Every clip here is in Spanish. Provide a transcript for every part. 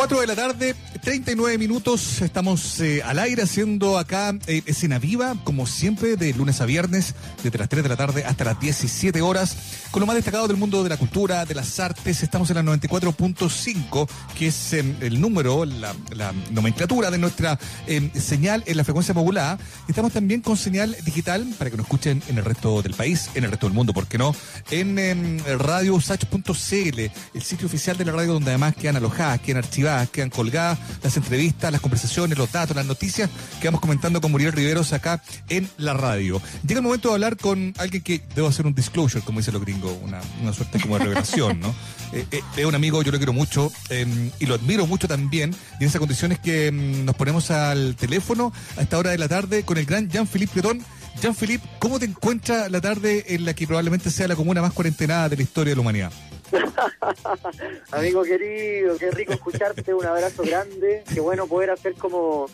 4 de la tarde, 39 minutos, estamos eh, al aire haciendo acá eh, escena viva, como siempre, de lunes a viernes, desde las 3 de la tarde hasta las 17 horas, con lo más destacado del mundo de la cultura, de las artes, estamos en la 94.5, que es em, el número, la, la, nomenclatura de nuestra em, señal en la frecuencia modulada, estamos también con señal digital para que nos escuchen en el resto del país, en el resto del mundo, ¿por qué no? En em, radiosach.cl, el sitio oficial de la radio donde además quedan alojadas, quedan archivadas, quedan colgadas las entrevistas, las conversaciones, los datos, las noticias que vamos comentando con Muriel Riveros acá en la radio. Llega el momento de hablar con alguien que debo hacer un disclosure, como dicen los gringos, una, una suerte como de revelación, ¿no? Eh, eh, es un amigo, yo lo quiero mucho eh, y lo admiro mucho también. Y en esas condiciones que mm, nos ponemos al teléfono a esta hora de la tarde con el gran Jean-Philippe Breton. Jean-Philippe, ¿cómo te encuentras la tarde en la que probablemente sea la comuna más cuarentenada de la historia de la humanidad? Amigo querido, qué rico escucharte, un abrazo grande, qué bueno poder hacer como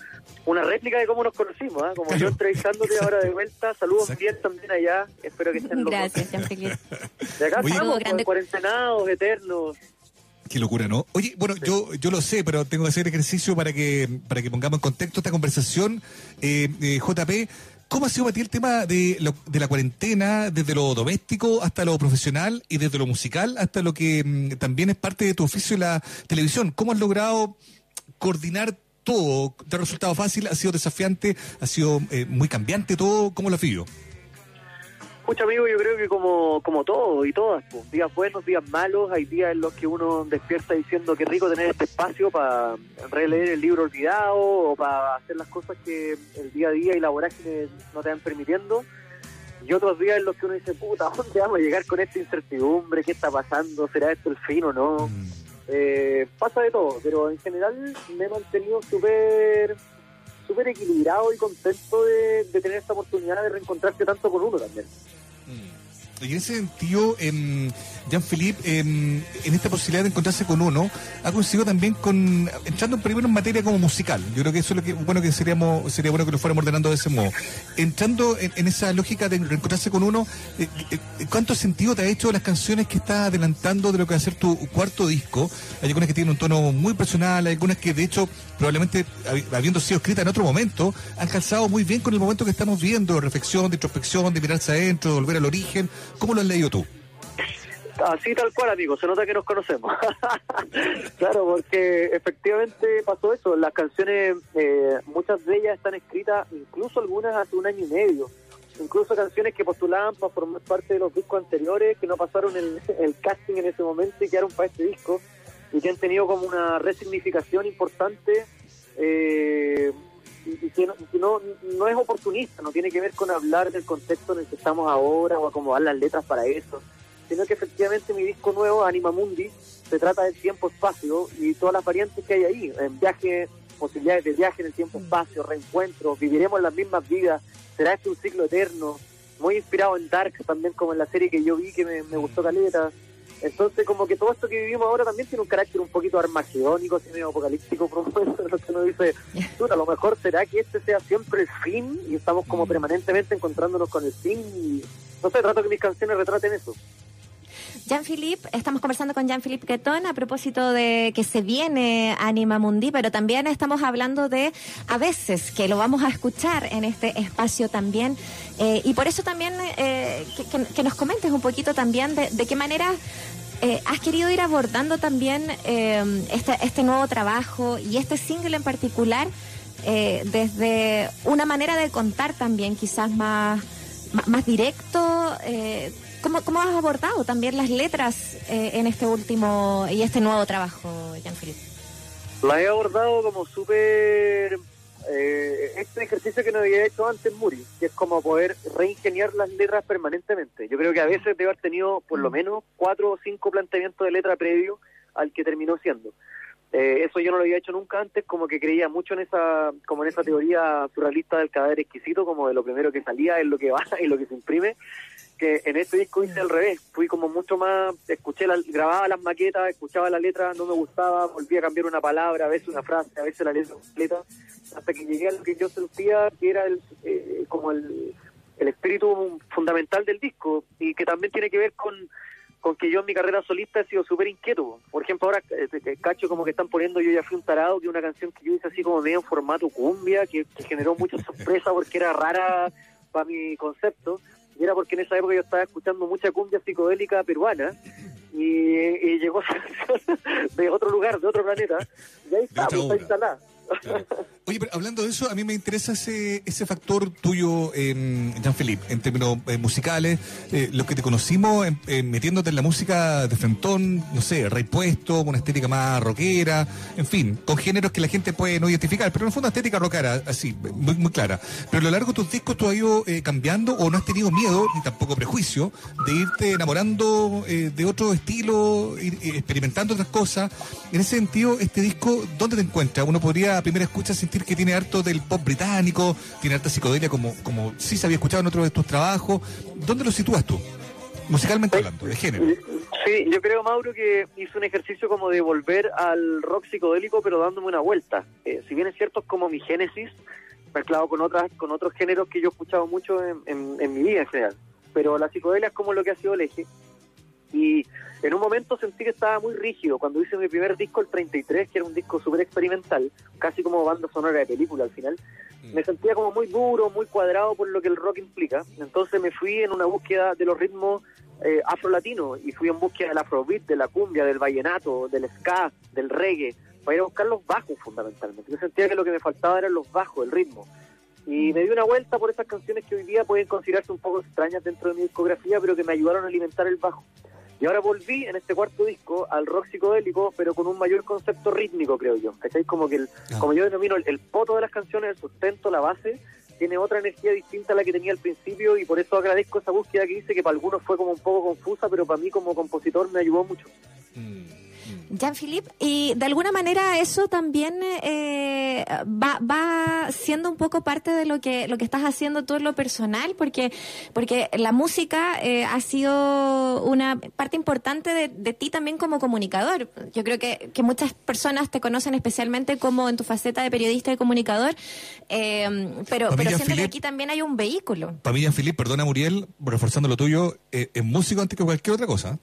una réplica de cómo nos conocimos, ¿eh? como yo entrevistándote ahora de vuelta, saludos bien también allá, espero que estén locos. Gracias. De acá Oye, estamos, grande. cuarentenados, eternos. Qué locura, ¿no? Oye, bueno, yo yo lo sé, pero tengo que hacer ejercicio para que para que pongamos en contexto esta conversación. Eh, eh, JP, ¿cómo ha sido para el tema de, lo- de la cuarentena, desde lo doméstico hasta lo profesional y desde lo musical hasta lo que mm, también es parte de tu oficio en la televisión? ¿Cómo has logrado coordinar todo? ¿Te ha resultado fácil? ¿Ha sido desafiante? ¿Ha sido eh, muy cambiante todo? ¿Cómo lo has vivido? Pucha amigo, yo creo que como, como todo y todas, pues, días buenos, días malos, hay días en los que uno despierta diciendo que rico tener este espacio para releer el libro olvidado o para hacer las cosas que el día a día y la vorágine no te van permitiendo. Y otros días en los que uno dice, puta, ¿a ¿dónde vamos a llegar con esta incertidumbre? ¿Qué está pasando? ¿Será esto el fin o no? Mm. Eh, pasa de todo, pero en general me he mantenido súper súper equilibrado y contento de, de tener esta oportunidad de reencontrarse tanto con uno también. Y en ese sentido, em, Jean-Philippe, em, en esta posibilidad de encontrarse con uno, ha conseguido también con, entrando primero en materia como musical. Yo creo que eso es lo que, bueno que seríamos, sería bueno que lo fuéramos ordenando de ese modo. Entrando en, esa lógica de reencontrarse con uno, eh, eh, ¿cuánto sentido te ha hecho las canciones que estás adelantando de lo que va a ser tu cuarto disco? Hay algunas que tienen un tono muy personal, hay algunas que de hecho, probablemente habi- habiendo sido escritas en otro momento, han calzado muy bien con el momento que estamos viendo, reflexión, de introspección, de mirarse adentro, de volver al origen. ¿Cómo lo has leído tú? Así tal cual, amigo, se nota que nos conocemos. claro, porque efectivamente pasó eso. Las canciones, eh, muchas de ellas están escritas, incluso algunas hace un año y medio. Incluso canciones que postulaban para formar parte de los discos anteriores, que no pasaron el, casting en ese momento y quedaron para este disco, y que han tenido como una resignificación importante. Eh, y que, no, que no, no es oportunista, no tiene que ver con hablar del contexto en el que estamos ahora o acomodar las letras para eso sino que efectivamente mi disco nuevo, Anima Mundi, se trata del tiempo-espacio y todas las variantes que hay ahí, en viaje, posibilidades de viaje en el tiempo-espacio, reencuentros, viviremos las mismas vidas, será este un ciclo eterno, muy inspirado en Dark también como en la serie que yo vi que me, me gustó caleta. Entonces como que todo esto que vivimos ahora también tiene un carácter un poquito armagedónico, así medio apocalíptico, lo que uno dice, "Chuta, a lo mejor será que este sea siempre el fin y estamos como permanentemente encontrándonos con el fin y no sé, trato que mis canciones retraten eso. Jean-Philippe, estamos conversando con Jean-Philippe Quetón a propósito de que se viene Anima Mundi, pero también estamos hablando de a veces que lo vamos a escuchar en este espacio también. Eh, y por eso también eh, que, nos comentes un poquito también de, qué manera eh, has querido ir abordando también este, nuevo trabajo y este single en particular desde una manera de contar también quizás más, más, más directo. ¿Cómo, ¿Cómo has abordado también las letras eh, en este último y este nuevo trabajo, Jean-Philippe? La he abordado como súper... Eh, este ejercicio que no había hecho antes Muri, que es como poder reingeniar las letras permanentemente. Yo creo que a veces debe haber tenido por lo menos cuatro o cinco planteamientos de letra previo al que terminó siendo. Eh, eso yo no lo había hecho nunca antes, como que creía mucho en esa, como en esa teoría surrealista del cadáver exquisito, como de lo primero que salía es lo que va y lo que se imprime que en este disco hice al revés, fui como mucho más, escuché, la, grababa las maquetas, escuchaba la letra, no me gustaba, volví a cambiar una palabra, a veces una frase, a veces la letra completa, hasta que llegué a lo que yo sentía que era el, eh, como el, el espíritu fundamental del disco y que también tiene que ver con, con que yo en mi carrera solista he sido súper inquieto. Por ejemplo, ahora eh, cacho como que están poniendo Yo ya fui un tarado, que es una canción que yo hice así como medio en formato cumbia, que, generó mucha sorpresa porque era rara para mi concepto. Y era porque en esa época yo estaba escuchando mucha cumbia psicodélica peruana y, y llegó de otro lugar, de otro planeta, y ahí está, pues, está instalada. Oye, pero hablando de eso, a mí me interesa ese, ese factor tuyo, eh, Jean-Philippe, en términos eh, musicales, eh, los que te conocimos metiéndote en la música de Frentón, no sé, Rey Puesto, una estética más rockera, en fin, con géneros que la gente puede no identificar, pero en el fondo estética rockera, así, muy, muy clara. Pero a lo largo de tus discos tú has ido eh, cambiando o no has tenido miedo, ni tampoco prejuicio, de irte enamorando de otro estilo, ir, experimentando otras cosas. En ese sentido, este disco, ¿dónde te encuentras? Uno podría a primera escucha sentir que tiene harto del pop británico, tiene harta psicodelia como, como sí se había escuchado en otros de tus trabajos. ¿Dónde lo sitúas tú? Musicalmente hablando, de género. Sí, yo creo, Mauro, que hice un ejercicio como de volver al rock psicodélico, pero dándome una vuelta. Eh, si bien es cierto, es como mi génesis, mezclado con otras con otros géneros que yo he escuchado mucho en, en mi vida en general. Pero la psicodelia es como lo que ha sido el eje. Y en un momento sentí que estaba muy rígido. Cuando hice mi primer disco, el 33, que era un disco súper experimental, casi como banda sonora de película al final, mm. me sentía como muy duro, muy cuadrado por lo que el rock implica. Entonces me fui en una búsqueda de los ritmos eh, afro-latinos y fui en búsqueda del afrobeat, de la cumbia, del vallenato, del ska, del reggae, para ir a buscar los bajos fundamentalmente. Yo sentía que lo que me faltaba eran los bajos, el ritmo. Y me di una vuelta por esas canciones que hoy día pueden considerarse un poco extrañas dentro de mi discografía, pero que me ayudaron a alimentar el bajo. Y ahora volví en este cuarto disco al rock psicodélico, pero con un mayor concepto rítmico, creo yo. ¿Cachai? Como que, el, ah. como yo denomino, el, poto de las canciones, el sustento, la base, tiene otra energía distinta a la que tenía al principio y por eso agradezco esa búsqueda que hice, que para algunos fue como un poco confusa, pero para mí como compositor me ayudó mucho. Mm. Jean-Philippe, y de alguna manera eso también eh, va, va siendo un poco parte de lo que, lo que estás haciendo tú en lo personal, porque, porque la música eh, ha sido una parte importante de, de, ti también como comunicador. Yo creo que, que muchas personas te conocen especialmente como en tu faceta de periodista y comunicador, eh, pero, pero siento que aquí también hay un vehículo. Para mí, Jean-Philippe, perdona Muriel, reforzando lo tuyo, es músico antes que cualquier otra cosa.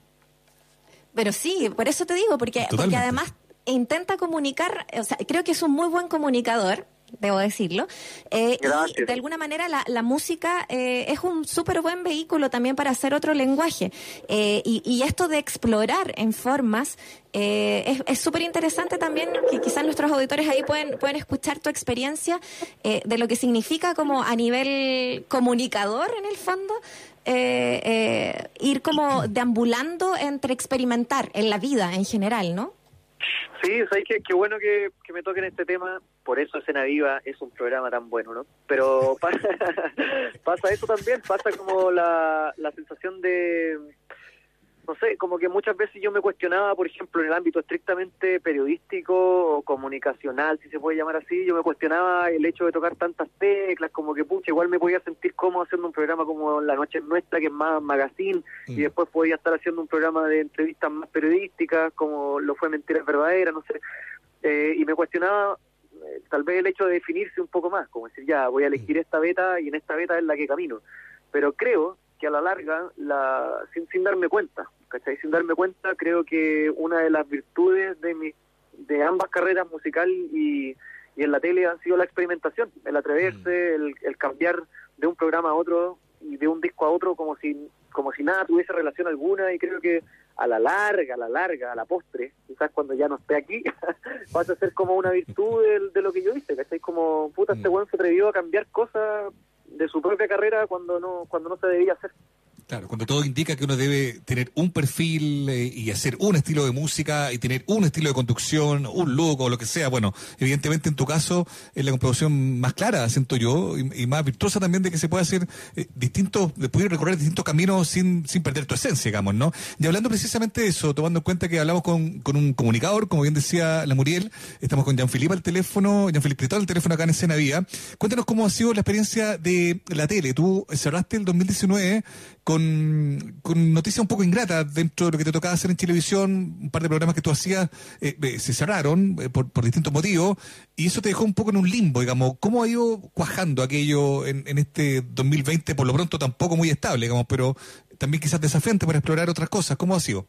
Pero sí, por eso te digo, porque, porque además intenta comunicar, o sea, creo que es un muy buen comunicador, debo decirlo. Eh, y de alguna manera la, la música eh, es un súper buen vehículo también para hacer otro lenguaje. Eh, y, y, esto de explorar en formas eh, es súper interesante también, que quizás nuestros auditores ahí pueden, pueden escuchar tu experiencia eh, de lo que significa como a nivel comunicador en el fondo. Eh, eh, ir como deambulando entre experimentar en la vida en general, ¿no? Sí, sabes que qué bueno que, que, me toquen este tema, por eso Escena Viva es un programa tan bueno, ¿no? Pero pasa, pasa eso también, pasa como la, la sensación de no sé, como que muchas veces yo me cuestionaba, por ejemplo, en el ámbito estrictamente periodístico o comunicacional, si se puede llamar así, yo me cuestionaba el hecho de tocar tantas teclas, como que pucha, igual me podía sentir cómodo haciendo un programa como La Noche Nuestra, que es más magazine, y mm. después podía estar haciendo un programa de entrevistas más periodísticas, como lo fue Mentiras Verdaderas, no sé, eh, y me cuestionaba eh, tal vez el hecho de definirse un poco más, como decir, ya, voy a elegir mm. esta beta y en esta beta es la que camino. Pero creo que a la larga, la, sin, sin darme cuenta, ¿cachai? Sin darme cuenta, creo que una de las virtudes de, mi, de ambas carreras, musical y, y en la tele, ha sido la experimentación, el atreverse, mm. el, cambiar de un programa a otro y de un disco a otro como si, como si nada tuviese relación alguna y creo que a la larga, a la larga, a la postre, quizás cuando ya no esté aquí, vas a ser como una virtud de, de lo que yo hice, ¿cachai? Como, puta, este mm. buen se atrevió a cambiar cosas de su propia carrera cuando no cuando no se debía hacer. Claro, cuando todo indica que uno debe tener un perfil eh, y hacer un estilo de música y tener un estilo de conducción, un look o lo que sea, bueno, evidentemente en tu caso es la comprobación más clara, siento yo, y, más virtuosa también de que se puede hacer eh, distintos, de poder recorrer distintos caminos sin, sin perder tu esencia, digamos, ¿no? Y hablando precisamente de eso, tomando en cuenta que hablamos con, con un comunicador, como bien decía la Muriel, estamos con Jean-Philippe al teléfono, Jean-Philippe Critón al teléfono acá en Escena Vía. Cuéntanos cómo ha sido la experiencia de la tele. Tú cerraste el 2019 con, con noticias un poco ingratas dentro de lo que te tocaba hacer en televisión, un par de programas que tú hacías eh, eh, se cerraron eh, por, por, distintos motivos, y eso te dejó un poco en un limbo, digamos. ¿Cómo ha ido cuajando aquello en, en este 2020, por lo pronto tampoco muy estable, digamos, pero también quizás desafiante para explorar otras cosas. ¿Cómo ha sido?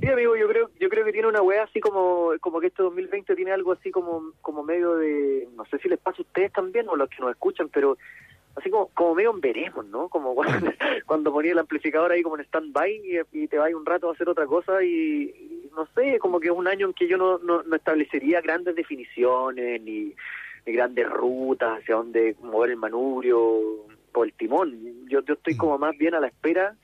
Sí, amigo, yo creo, yo creo que tiene una weá así como, como que este 2020 tiene algo así como, como medio de, no sé si les pasa a ustedes también o los que nos escuchan, pero así como, como medio en veremos, ¿no? Como cuando, cuando ponía el amplificador ahí como en stand-by y, te vas un rato a hacer otra cosa y, no sé, como que es un año en que yo no, no, establecería grandes definiciones ni, ni, grandes rutas hacia dónde mover el manubrio o el timón. Yo, yo estoy como más bien a la espera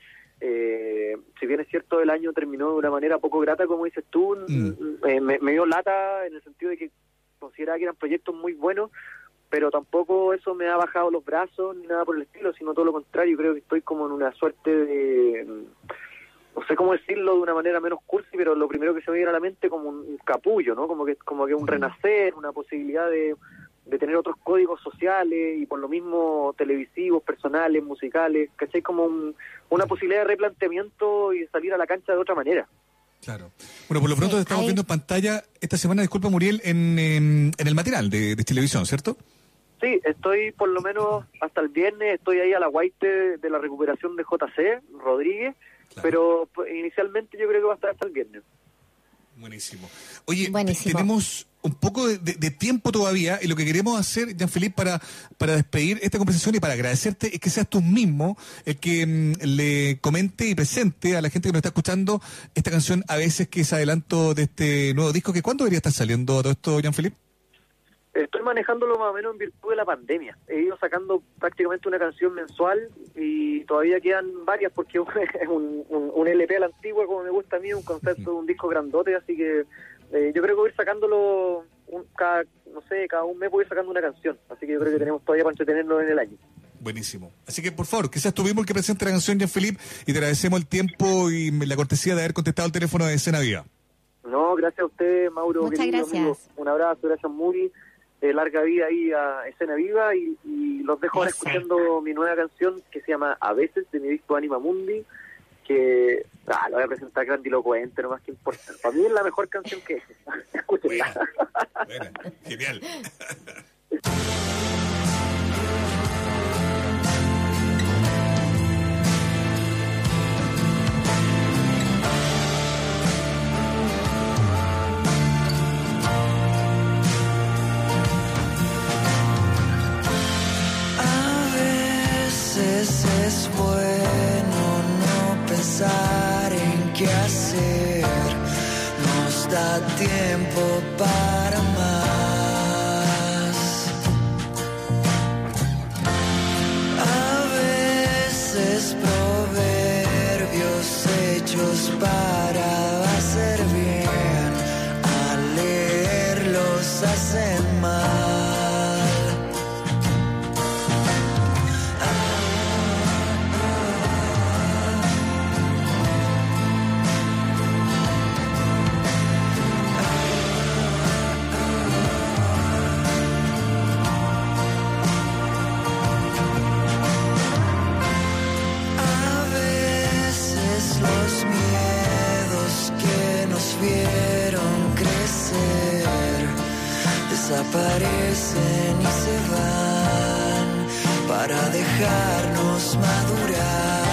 eh, si bien es cierto el año terminó de una manera poco grata, como dices tú, mm. eh, me, dio lata en el sentido de que consideraba que eran proyectos muy buenos, pero tampoco eso me ha bajado los brazos ni nada por el estilo, sino todo lo contrario, creo que estoy como en una suerte de, no sé cómo decirlo de una manera menos cursi, pero lo primero que se me viene a la mente como un capullo, ¿no? Como que, como que un mm. renacer, una posibilidad de de tener otros códigos sociales y por lo mismo televisivos, personales, musicales, ¿cachai? Como una posibilidad de replanteamiento y salir a la cancha de otra manera. Claro. Bueno, por lo pronto estamos viendo en pantalla esta semana, disculpa Muriel, en, en, el material de, televisión, ¿cierto? Sí, estoy por lo menos hasta el viernes, estoy ahí a la guaite de la recuperación de JC, Rodríguez, pero pues, inicialmente yo creo que va a estar hasta el viernes. Buenísimo. Oye, tenemos un poco de, tiempo todavía y lo que queremos hacer, Jean-Philippe, para, para despedir esta conversación y para agradecerte es que seas tú mismo el que mm, le comente y presente a la gente que nos está escuchando esta canción a veces que es adelanto de este nuevo disco. que ¿Cuándo debería estar saliendo todo esto, Jean-Philippe? Estoy manejándolo más o menos en virtud de la pandemia. He ido sacando prácticamente una canción mensual y todavía quedan varias porque es un, un, LP a la antigua, como me gusta a mí, un concepto de un disco grandote, así que eh, yo creo que voy a ir sacándolo cada, no sé, cada un mes voy a ir sacando una canción. Así que yo creo que tenemos todavía para entretenernos en el año. Buenísimo. Así que por favor, tú mismo el que presente la canción, Jean-Philippe, y te agradecemos el tiempo y la cortesía de haber contestado el teléfono de Escena Viva. No, gracias a usted, Mauro. Muchas gracias. Un abrazo, gracias muy eh, larga vida ahí a Escena Viva y, los dejo ahora escuchando mi nueva canción que se llama A veces de mi disco Anima Mundi que ah, lo voy a presentar grandilocuente, no más que importa. Para mí es la mejor canción que es. Escúchenla. genial. tiempo para desaparecen y se van para dejarnos madurar.